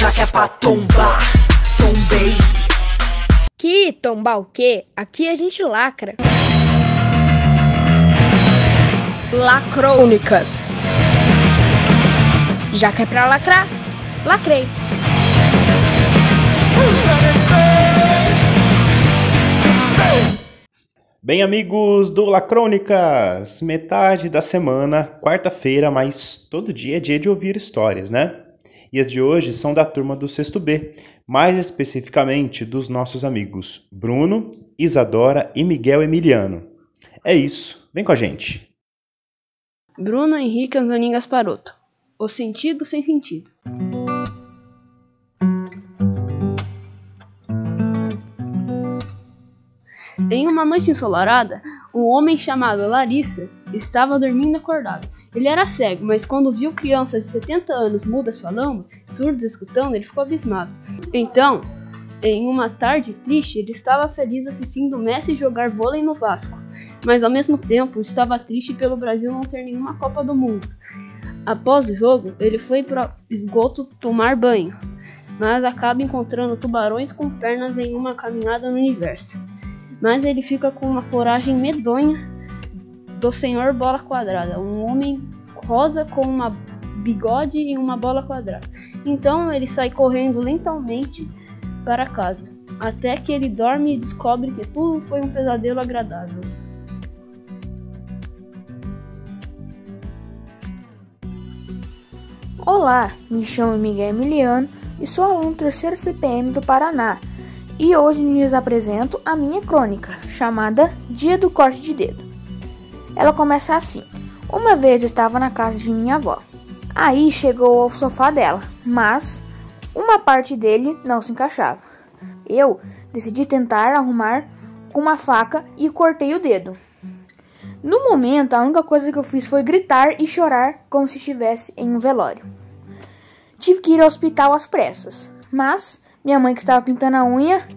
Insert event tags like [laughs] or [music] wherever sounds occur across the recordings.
já que é pra tombar, tombei. Que tombar o quê? Aqui a gente lacra. Lacrônicas. Já que é pra lacrar, lacrei. Bem, amigos do Lacrônicas, metade da semana, quarta-feira, mas todo dia é dia de ouvir histórias, né? E as de hoje são da turma do sexto B, mais especificamente dos nossos amigos Bruno, Isadora e Miguel Emiliano. É isso, vem com a gente. Bruno Henrique Antonin Gasparotto. O sentido sem sentido. Em uma noite ensolarada, um homem chamado Larissa estava dormindo acordado. Ele era cego, mas quando viu crianças de 70 anos mudas falando, surdos escutando, ele ficou abismado. Então, em uma tarde triste, ele estava feliz assistindo Messi jogar vôlei no Vasco, mas ao mesmo tempo estava triste pelo Brasil não ter nenhuma Copa do Mundo. Após o jogo, ele foi para esgoto tomar banho, mas acaba encontrando tubarões com pernas em uma caminhada no universo mas ele fica com uma coragem medonha do Senhor Bola Quadrada, um homem rosa com uma bigode e uma bola quadrada. Então ele sai correndo lentamente para casa, até que ele dorme e descobre que tudo foi um pesadelo agradável. Olá, me chamo Miguel Emiliano e sou aluno do terceiro CPM do Paraná e hoje lhes apresento a minha crônica, chamada Dia do Corte de Dedo. Ela começa assim: Uma vez estava na casa de minha avó. Aí chegou ao sofá dela, mas uma parte dele não se encaixava. Eu decidi tentar arrumar com uma faca e cortei o dedo. No momento, a única coisa que eu fiz foi gritar e chorar como se estivesse em um velório. Tive que ir ao hospital às pressas, mas minha mãe que estava pintando a unha,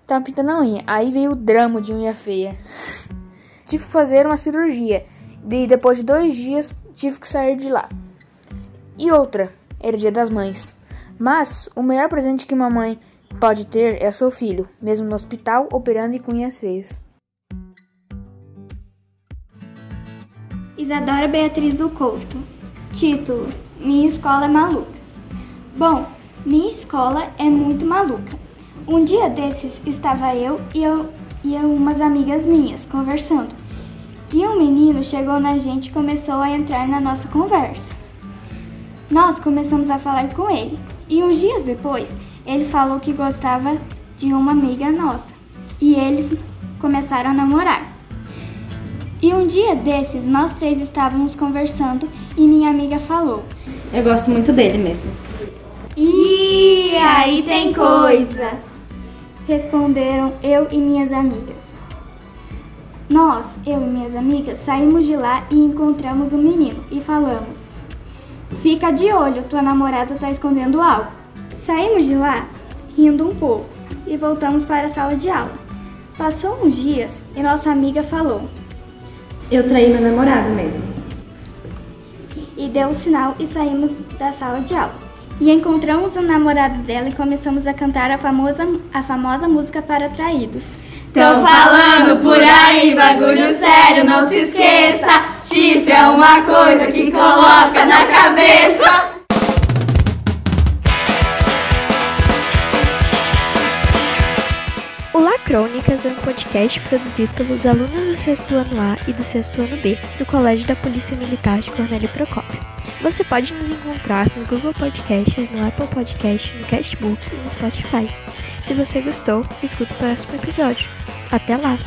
estava pintando a unha. Aí veio o drama de unha feia. [laughs] tive que fazer uma cirurgia. E depois de dois dias, tive que sair de lá. E outra, era dia das mães. Mas o melhor presente que uma mãe pode ter é seu filho, mesmo no hospital, operando e com unhas feias. Isadora Beatriz do Couto. Título: Minha escola é maluca. Bom, minha escola é muito maluca. Um dia desses estava eu e, eu e umas amigas minhas conversando. E um menino chegou na gente e começou a entrar na nossa conversa. Nós começamos a falar com ele. E uns dias depois, ele falou que gostava de uma amiga nossa. E eles começaram a namorar. E um dia desses, nós três estávamos conversando e minha amiga falou: Eu gosto muito dele mesmo. E aí tem coisa! Responderam eu e minhas amigas. Nós, eu e minhas amigas, saímos de lá e encontramos o um menino e falamos: Fica de olho, tua namorada tá escondendo algo. Saímos de lá rindo um pouco e voltamos para a sala de aula. Passou uns dias e nossa amiga falou: Eu traí meu namorado mesmo. E deu o sinal e saímos da sala de aula. E encontramos o namorado dela e começamos a cantar a famosa, a famosa música para traídos. Tô falando por aí, bagulho sério, não se esqueça. Chifre é uma coisa que coloca na cabeça. É um podcast produzido pelos alunos do sexto ano A e do sexto ano B do Colégio da Polícia Militar de Cornélio Procópio. Você pode nos encontrar no Google Podcasts, no Apple Podcasts, no Cashbook e no Spotify. Se você gostou, escuta o próximo episódio. Até lá!